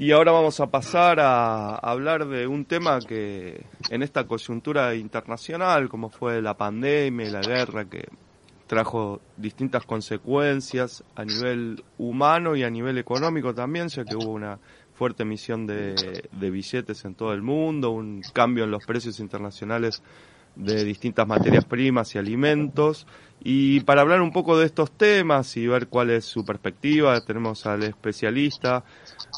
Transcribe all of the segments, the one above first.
Y ahora vamos a pasar a hablar de un tema que en esta coyuntura internacional, como fue la pandemia y la guerra, que trajo distintas consecuencias a nivel humano y a nivel económico también, ya que hubo una fuerte emisión de, de billetes en todo el mundo, un cambio en los precios internacionales de distintas materias primas y alimentos. Y para hablar un poco de estos temas y ver cuál es su perspectiva, tenemos al especialista,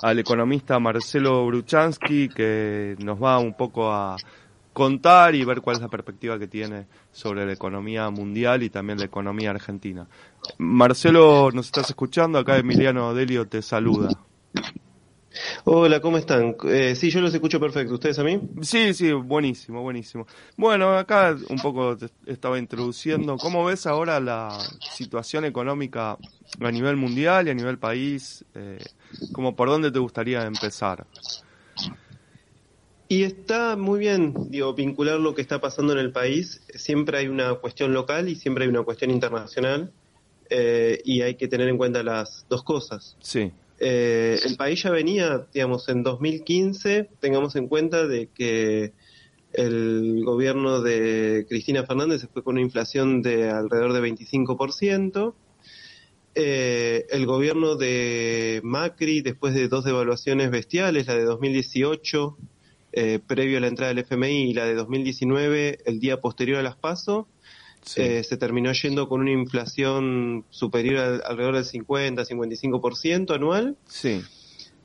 al economista Marcelo Bruchansky, que nos va un poco a contar y ver cuál es la perspectiva que tiene sobre la economía mundial y también la economía argentina. Marcelo, nos estás escuchando, acá Emiliano Delio te saluda. Hola, ¿cómo están? Eh, sí, yo los escucho perfecto. ¿Ustedes a mí? Sí, sí, buenísimo, buenísimo. Bueno, acá un poco te estaba introduciendo. ¿Cómo ves ahora la situación económica a nivel mundial y a nivel país? Eh, ¿Cómo por dónde te gustaría empezar? Y está muy bien, digo, vincular lo que está pasando en el país. Siempre hay una cuestión local y siempre hay una cuestión internacional. Eh, y hay que tener en cuenta las dos cosas. Sí. Eh, el país ya venía, digamos, en 2015, tengamos en cuenta de que el gobierno de Cristina Fernández se fue con una inflación de alrededor de 25%. Eh, el gobierno de Macri, después de dos devaluaciones bestiales, la de 2018, eh, previo a la entrada del FMI, y la de 2019, el día posterior a las PASO, eh, se terminó yendo con una inflación superior al, alrededor del 50-55% anual. Sí.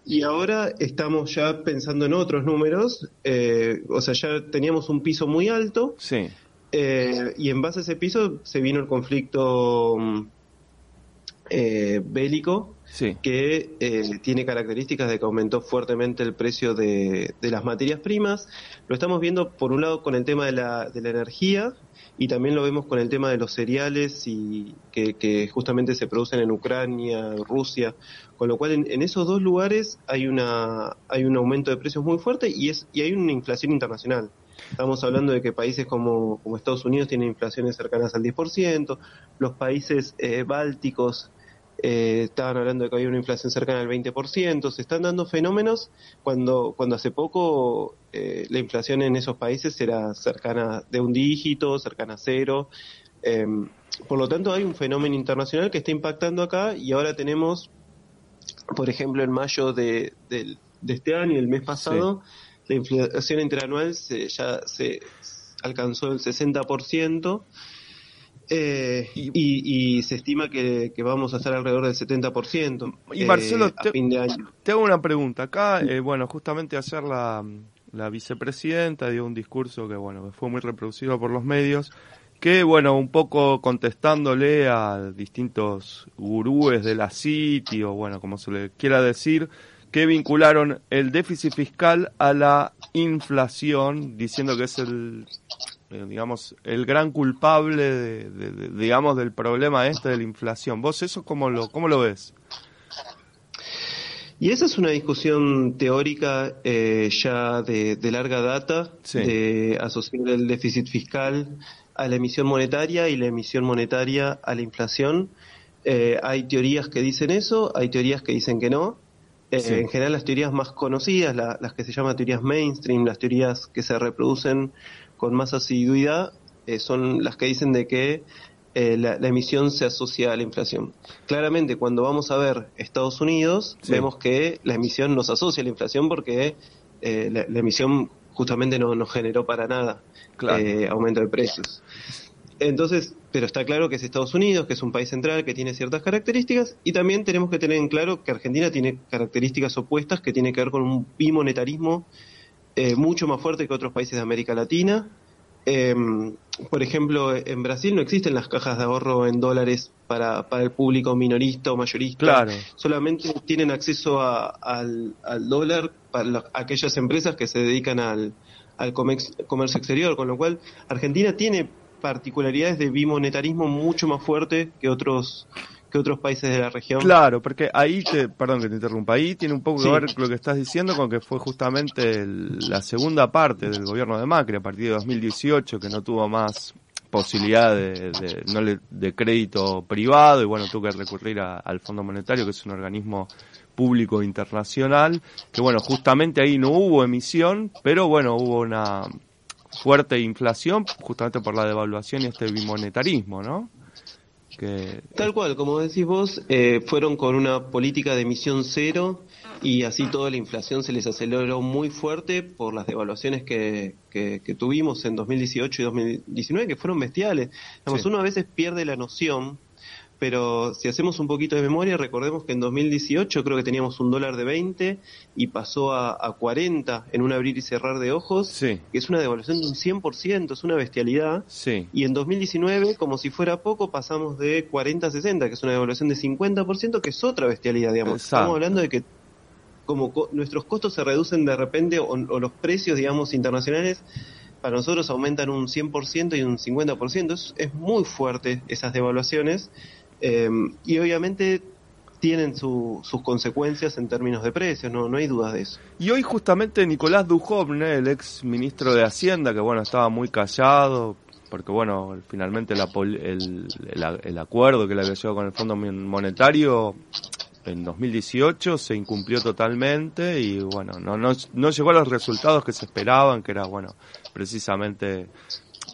Y ahora estamos ya pensando en otros números, eh, o sea, ya teníamos un piso muy alto. Sí. Eh, y en base a ese piso se vino el conflicto mm, bélico, sí. que tiene características de que aumentó fuertemente el precio de, de, las materias primas. Lo estamos viendo, por un lado, con el tema de la, de la energía, y también lo vemos con el tema de los cereales y que, justamente se producen en Ucrania, Rusia, con lo cual en, esos dos lugares hay una hay un aumento de precios muy fuerte y es y hay una inflación internacional. Estamos hablando de que países como, como Estados Unidos tienen inflaciones cercanas al 10%, los países eh, bálticos eh, estaban hablando de que había una inflación cercana al 20%, se están dando fenómenos cuando, cuando hace poco eh, la inflación en esos países era cercana de un dígito, cercana a cero. Em, por lo tanto, hay un fenómeno internacional que está impactando acá y ahora tenemos, por ejemplo, en mayo de, este año, el mes pasado, la inflación interanual se, ya se alcanzó el 60%. Eh, y, se estima que, vamos a estar alrededor del 70% y Marcelo, eh, a fin de año. Te hago una pregunta. Acá, eh, bueno, justamente ayer la, la vicepresidenta dio un discurso que, bueno, fue muy reproducido por los medios, que, bueno, un poco contestándole a distintos gurúes de la City, o bueno, como se le quiera decir, que vincularon el déficit fiscal a la inflación, diciendo que es el eh, digamos, el gran culpable, de, digamos, del problema este de la inflación. ¿Vos eso cómo lo, cómo lo ves? Y esa es una discusión teórica eh, ya de, larga data, de asociar el déficit fiscal a la emisión monetaria y la emisión monetaria a la inflación. Eh, hay teorías que dicen eso, hay teorías que dicen que no. En general las teorías más conocidas, las que se llaman teorías mainstream, las teorías que se reproducen con más asiduidad eh, son las que dicen de que eh, la, emisión se asocia a la inflación. Claramente, cuando vamos a ver Estados Unidos, vemos que la emisión nos asocia a la inflación porque eh, la, emisión justamente no nos generó para nada aumento de precios. Entonces, pero está claro que es Estados Unidos, que es un país central, que tiene ciertas características, y también tenemos que tener en claro que Argentina tiene características opuestas que tiene que ver con un bimonetarismo eh, mucho más fuerte que otros países de América Latina. Em, por ejemplo, en Brasil no existen las cajas de ahorro en dólares para, para el público minorista o mayorista. Claro. Solamente tienen acceso al, dólar para aquellas empresas que se dedican al, al comercio exterior, con lo cual Argentina tiene particularidades de bimonetarismo mucho más fuerte que otros otros países de la región. Claro, porque ahí, te, perdón que te interrumpa, ahí tiene un poco que ver lo que estás diciendo con que fue justamente la segunda parte del gobierno de Macri a partir de 2018 que no tuvo más posibilidad de, de, crédito privado y bueno, tuvo que recurrir al Fondo Monetario, que es un organismo público internacional, que bueno, justamente ahí no hubo emisión, pero bueno, hubo una fuerte inflación justamente por la devaluación y este bimonetarismo, ¿no? Tal cual, como decís vos, eh, fueron con una política de emisión cero y así toda la inflación se les aceleró muy fuerte por las devaluaciones que, que, tuvimos en 2018 y 2019, que fueron bestiales. Uno a veces pierde la noción pero si hacemos un poquito de memoria, recordemos que en 2018 creo que teníamos un dólar de 20 y pasó a, 40 en un abrir y cerrar de ojos, que es una devaluación de un 100%, es una bestialidad. Y en 2019, como si fuera poco, pasamos de 40 a 60, que es una devaluación de 50%, que es otra bestialidad, digamos. Estamos hablando de que como nuestros costos se reducen de repente o, o los precios, digamos, internacionales para nosotros aumentan un 100% y un 50%. Es, es muy fuerte esas devaluaciones eh, y obviamente tienen sus consecuencias en términos de precios, no, hay dudas de eso. Y hoy justamente Nicolás Dujovne, el ex ministro de Hacienda, que bueno, estaba muy callado, porque bueno, finalmente el, el, acuerdo que le había llegado con el Fondo Monetario en 2018 se incumplió totalmente y bueno, no, no, no llegó a los resultados que se esperaban, que era bueno, precisamente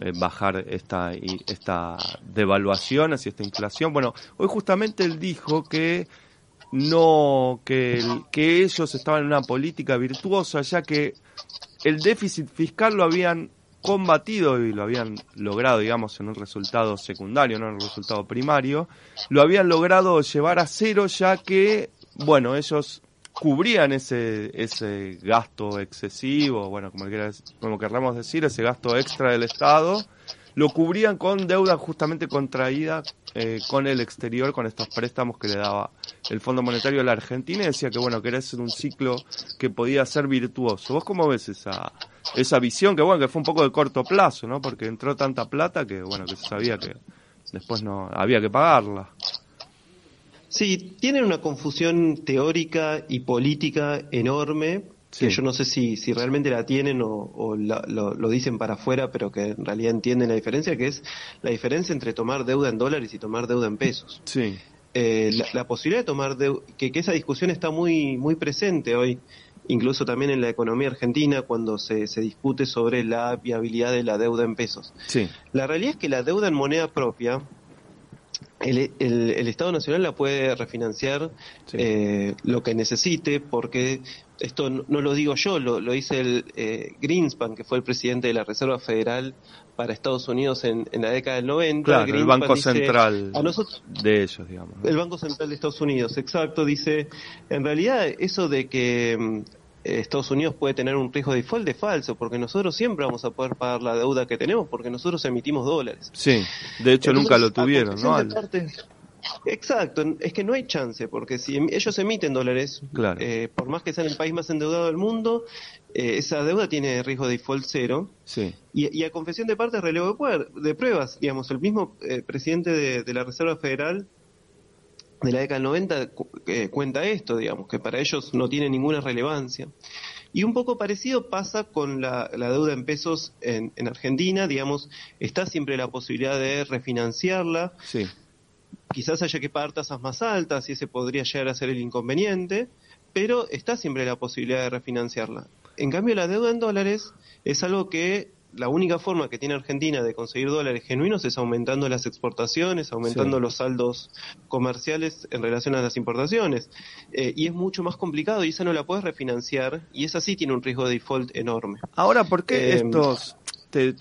eh, bajar esta, esta devaluación hacia esta inflación. Bueno, hoy justamente él dijo que no, que, que ellos estaban en una política virtuosa, ya que el déficit fiscal lo habían combatido y lo habían logrado, digamos, en un resultado secundario, no en un resultado primario, lo habían logrado llevar a cero ya que, bueno, ellos cubrían ese, ese gasto excesivo, bueno, como, como querramos decir, ese gasto extra del Estado, lo cubrían con deuda justamente contraída eh, con el exterior, con estos préstamos que le daba el Fondo Monetario a la Argentina y decía que bueno, que era un ciclo que podía ser virtuoso. ¿Vos cómo ves esa, esa visión? Que bueno, que fue un poco de corto plazo, ¿no? Porque entró tanta plata que bueno, que se sabía que después no había que pagarla. Sí, tienen una confusión teórica y política enorme, que yo no sé si, si realmente la tienen o, lo, dicen para afuera, pero que en realidad entienden la diferencia, que es la diferencia entre tomar deuda en dólares y tomar deuda en pesos. Sí. Eh, la, posibilidad de tomar deuda, que, que, esa discusión está muy, muy presente hoy, incluso también en la economía argentina, cuando se, se discute sobre la viabilidad de la deuda en pesos. Sí. La realidad es que la deuda en moneda propia, el, el, Estado Nacional la puede refinanciar eh, lo que necesite, porque esto no, lo digo yo, lo, lo dice el eh, Greenspan, que fue el presidente de la Reserva Federal para Estados Unidos en, en la década del 90. Claro, el Banco Central de ellos, digamos. El Banco Central de Estados Unidos, exacto, dice, en realidad eso de que mm, Estados Unidos puede tener un riesgo de default de falso, porque nosotros siempre vamos a poder pagar la deuda que tenemos, porque nosotros emitimos dólares. Sí, de hecho nunca lo tuvieron, ¿no? exacto, es que no hay chance, porque si em, ellos emiten dólares, eh, por más que sean el país más endeudado del mundo, eh, esa deuda tiene riesgo de default cero. Sí. Y, a confesión de parte, relevo de, pruebas, digamos, el mismo eh, presidente de la Reserva Federal de la década del 90 eh, cuenta esto, digamos, que para ellos no tiene ninguna relevancia. Y un poco parecido pasa con la, deuda en pesos en, Argentina, digamos, está siempre la posibilidad de refinanciarla. Sí. Quizás haya que pagar tasas más altas y ese podría llegar a ser el inconveniente, pero está siempre la posibilidad de refinanciarla. En cambio, la deuda en dólares es algo que la única forma que tiene Argentina de conseguir dólares genuinos es aumentando las exportaciones, aumentando los saldos comerciales en relación a las importaciones. Eh, y es mucho más complicado y esa no la puedes refinanciar y esa sí tiene un riesgo de default enorme. Ahora, ¿por qué eh, estos, te,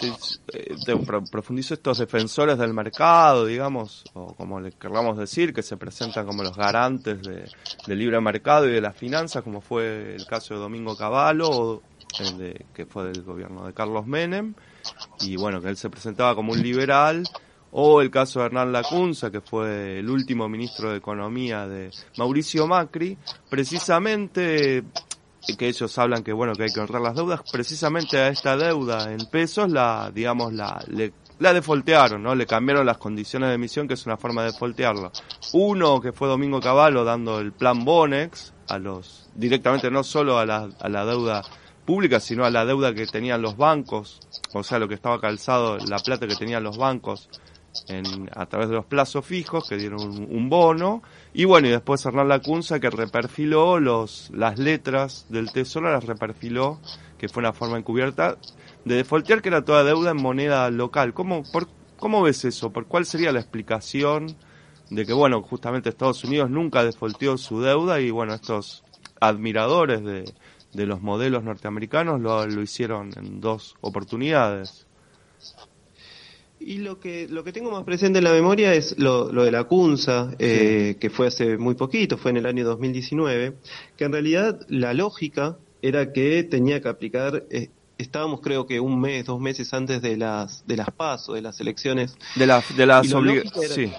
profundizo estos defensores del mercado, digamos, o como le queramos decir, que se presentan como los garantes de, del libre mercado y de las finanzas, como fue el caso de Domingo Cavallo o, de, que fue del gobierno de Carlos Menem, y bueno, que él se presentaba como un liberal, o el caso de Hernán Lacunza, que fue el último ministro de Economía de Mauricio Macri, precisamente que ellos hablan que bueno que hay que honrar las deudas, precisamente a esta deuda en pesos la digamos la la defoltearon, ¿no? Le cambiaron las condiciones de emisión, que es una forma de defoltearla. Uno que fue Domingo Cavallo dando el plan Bonex a los directamente no solo a la, a la deuda pública, sino a la deuda que tenían los bancos, o sea, lo que estaba calzado, la plata que tenían los bancos a través de los plazos fijos que dieron un, bono y bueno y después Hernán Lacunza que reperfiló los las letras del tesoro las reperfiló que fue una forma encubierta de defaultear que era toda deuda en moneda local. Cómo por, cómo ves eso por cuál sería la explicación de que bueno justamente Estados Unidos nunca defaulteó su deuda y bueno estos admiradores de, de los modelos norteamericanos lo, lo hicieron en dos oportunidades y lo que, lo que tengo más presente en la memoria es lo, lo de la CUNSA, eh, que fue hace muy poquito, fue en el año 2019, que en realidad la lógica era que tenía que aplicar, eh, estábamos creo que un mes, dos meses antes de las, de las PASO, de las elecciones. De, la, de las sí.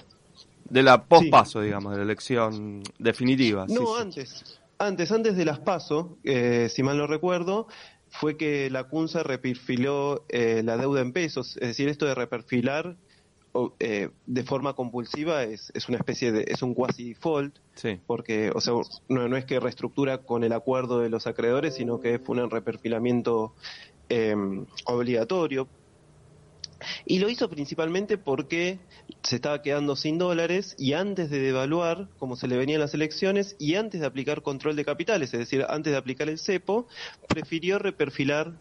De la pospaso, digamos, de la elección definitiva. No, antes. Antes, antes de las PASO, eh, si mal no recuerdo, fue que la CUNSA reperfiló eh, la deuda en pesos, es decir, esto de reperfilar eh, de forma compulsiva es, es, una especie de, es un quasi default, porque, o sea, no, no, es que reestructura con el acuerdo de los acreedores, sino que fue un reperfilamiento eh, obligatorio. Y lo hizo principalmente porque se estaba quedando sin dólares y antes de devaluar, como se le venían las elecciones, y antes de aplicar control de capitales, es decir, antes de aplicar el cepo, prefirió reperfilar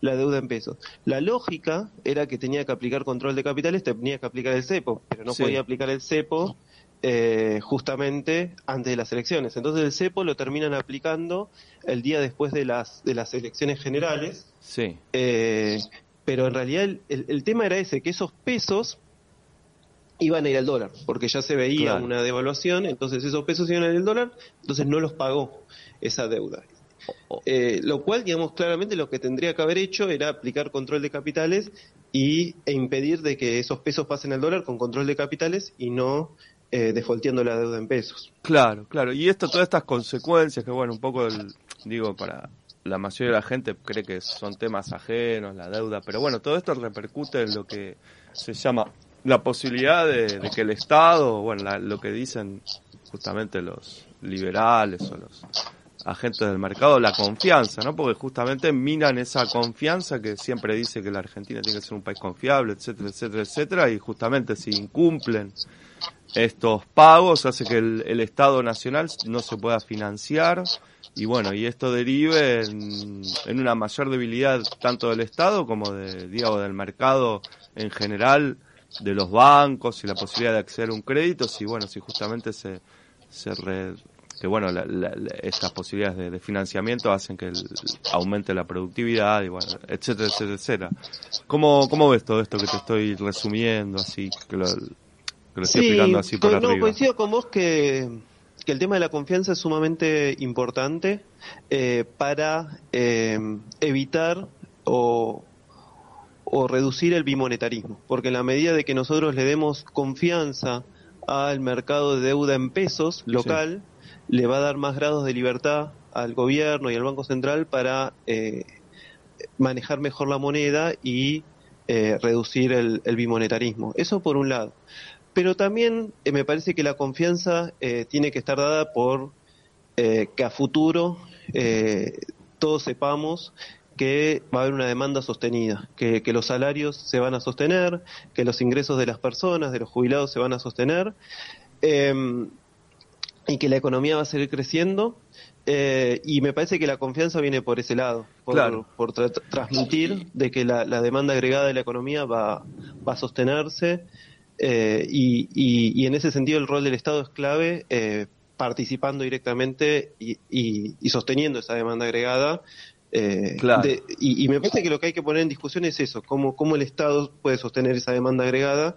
la deuda en pesos. La lógica era que tenía que aplicar control de capitales, tenía que aplicar el cepo, pero no podía aplicar el cepo eh, justamente antes de las elecciones. Entonces el cepo lo terminan aplicando el día después de las de las elecciones generales. Sí. Eh, pero en realidad el, el, tema era ese, que esos pesos iban a ir al dólar, porque ya se veía una devaluación, entonces esos pesos iban a ir al dólar, entonces no los pagó esa deuda. Eh, lo cual, digamos, claramente lo que tendría que haber hecho era aplicar control de capitales y, e impedir de que esos pesos pasen al dólar con control de capitales y no eh, la deuda en pesos. Claro, claro. Y esto, todas estas consecuencias que, bueno, un poco, digo, para la mayoría de la gente cree que son temas ajenos, la deuda, pero bueno, todo esto repercute en lo que se llama la posibilidad de, que el Estado, bueno, lo que dicen justamente los liberales o los agentes del mercado, la confianza, ¿no? Porque justamente minan esa confianza que siempre dice que la Argentina tiene que ser un país confiable, etcétera, etcétera, etcétera, y justamente si incumplen estos pagos hace que el Estado Nacional no se pueda financiar, y bueno, y esto derive en, una mayor debilidad tanto del Estado como de, digo, del mercado en general, de los bancos y la posibilidad de acceder a un crédito, si bueno, si justamente se, se que bueno, estas posibilidades de, financiamiento hacen que aumente la productividad y bueno, etcétera, etcétera, etcétera. ¿Cómo, ¿Cómo ves todo esto que te estoy resumiendo así, que lo, estoy explicando así por no, coincido con vos que que el tema de la confianza es sumamente importante eh, para eh, evitar o, reducir el bimonetarismo, porque en la medida de que nosotros le demos confianza al mercado de deuda en pesos local, le va a dar más grados de libertad al gobierno y al Banco Central para eh, manejar mejor la moneda y reducir el bimonetarismo. Eso por un lado pero también eh, me parece que la confianza eh, tiene que estar dada por eh, que a futuro todos sepamos que va a haber una demanda sostenida, que, los salarios se van a sostener, que los ingresos de las personas, de los jubilados se van a sostener em, y que la economía va a seguir creciendo. y me parece que la confianza viene por ese lado, por, transmitir de que la, la, demanda agregada de la economía va, va a sostenerse eh, y, en ese sentido el rol del Estado es clave, eh, participando directamente y, sosteniendo esa demanda agregada. Eh, y, me parece que lo que hay que poner en discusión es eso, cómo, cómo el Estado puede sostener esa demanda agregada.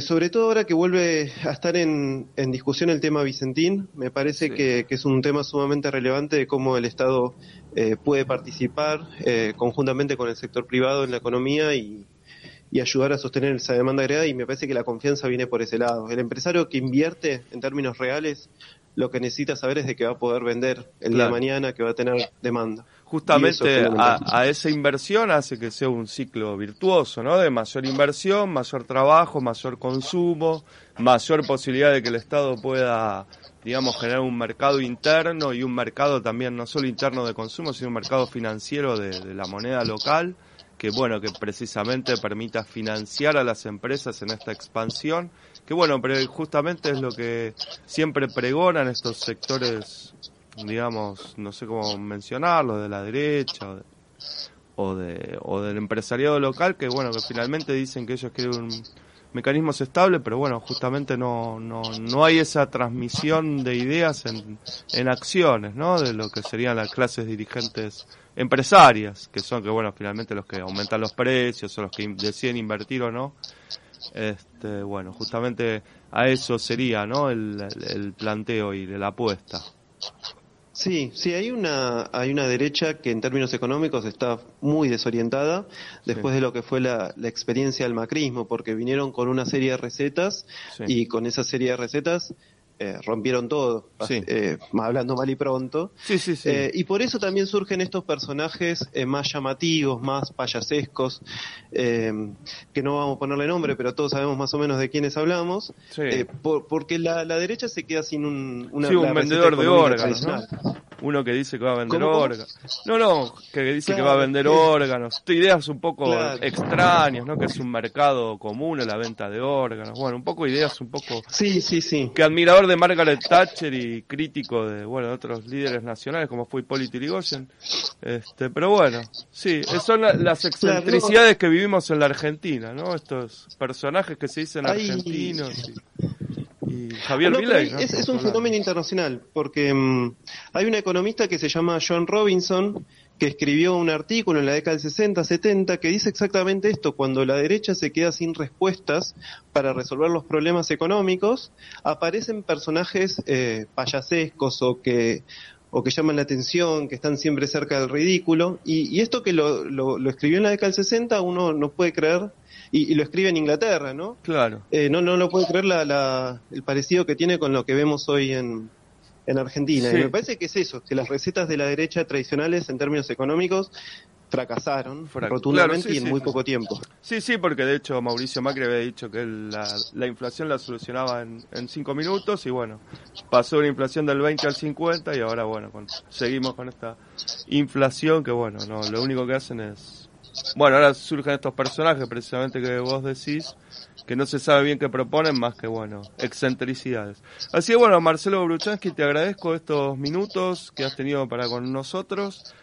sobre todo ahora que vuelve a estar en, discusión el tema Vicentín, me parece que, que, es un tema sumamente relevante de cómo el Estado puede participar conjuntamente con el sector privado en la economía y, y ayudar a sostener esa demanda agregada y me parece que la confianza viene por ese lado. El empresario que invierte en términos reales lo que necesita saber es de que va a poder vender el día de mañana, que va a tener demanda. Justamente a, esa inversión hace que sea un ciclo virtuoso, ¿no? De mayor inversión, mayor trabajo, mayor consumo, mayor posibilidad de que el Estado pueda, digamos, generar un mercado interno y un mercado también no solo interno de consumo, sino un mercado financiero de la moneda local que bueno, que precisamente permita financiar a las empresas en esta expansión, que bueno, pero justamente es lo que siempre pregonan estos sectores, digamos, no sé cómo mencionarlo, de la derecha o, o de, o del empresariado local, que bueno, que finalmente dicen que ellos quieren un mecanismos estables, pero bueno, justamente no, no, no hay esa transmisión de ideas en, en acciones, ¿no? De lo que serían las clases dirigentes empresarias, que son que bueno, finalmente los que aumentan los precios o los que deciden invertir o no. Este, bueno, justamente a eso sería, ¿no? El, el planteo y la apuesta. Sí, sí, hay una, hay una derecha que en términos económicos está muy desorientada después de lo que fue la, la, experiencia del macrismo, porque vinieron con una serie de recetas y con esa serie de recetas eh, rompieron todo, eh, hablando mal y pronto. Eh, y por eso también surgen estos personajes más llamativos, más payasescos, que no vamos a ponerle nombre, pero todos sabemos más o menos de quiénes hablamos, porque la, derecha se queda sin un, una, un vendedor de órganos. Uno que dice que va a vender órganos. No, no, que dice que va a vender órganos. Ideas un poco extrañas, ¿no? Que es un mercado común la venta de órganos. Bueno, un poco ideas un poco... Sí, sí, sí. Que admirador de Margaret Thatcher y crítico de, bueno, otros líderes nacionales como fue Hipólito Yrigoyen. Este, pero bueno, sí, son las excentricidades que vivimos en la Argentina, ¿no? Estos personajes que se dicen argentinos. Y, Javier Milei, es, un fenómeno internacional, porque mm, hay un economista que se llama John Robinson, que escribió un artículo en la década del 60, 70, que dice exactamente esto, cuando la derecha se queda sin respuestas para resolver los problemas económicos, aparecen personajes eh, payasescos o que o que llaman la atención, que están siempre cerca del ridículo, y, esto que lo, lo, escribió en la década del 60 uno no puede creer, y, lo escribe en Inglaterra, ¿no? Claro. Eh, no, no lo puede creer la, el parecido que tiene con lo que vemos hoy en, en Argentina. Y me parece que es eso, que las recetas de la derecha tradicionales en términos económicos fracasaron rotundamente y en muy poco tiempo. Sí, sí, porque de hecho Mauricio Macri había dicho que la, la inflación la solucionaba en, en, cinco minutos y bueno, pasó una inflación del 20 al 50 y ahora bueno, seguimos con esta inflación que bueno, no, lo único que hacen es... Bueno, ahora surgen estos personajes precisamente que vos decís, que no se sabe bien qué proponen más que, bueno, excentricidades. Así que bueno, Marcelo Bruchansky, te agradezco estos minutos que has tenido para con nosotros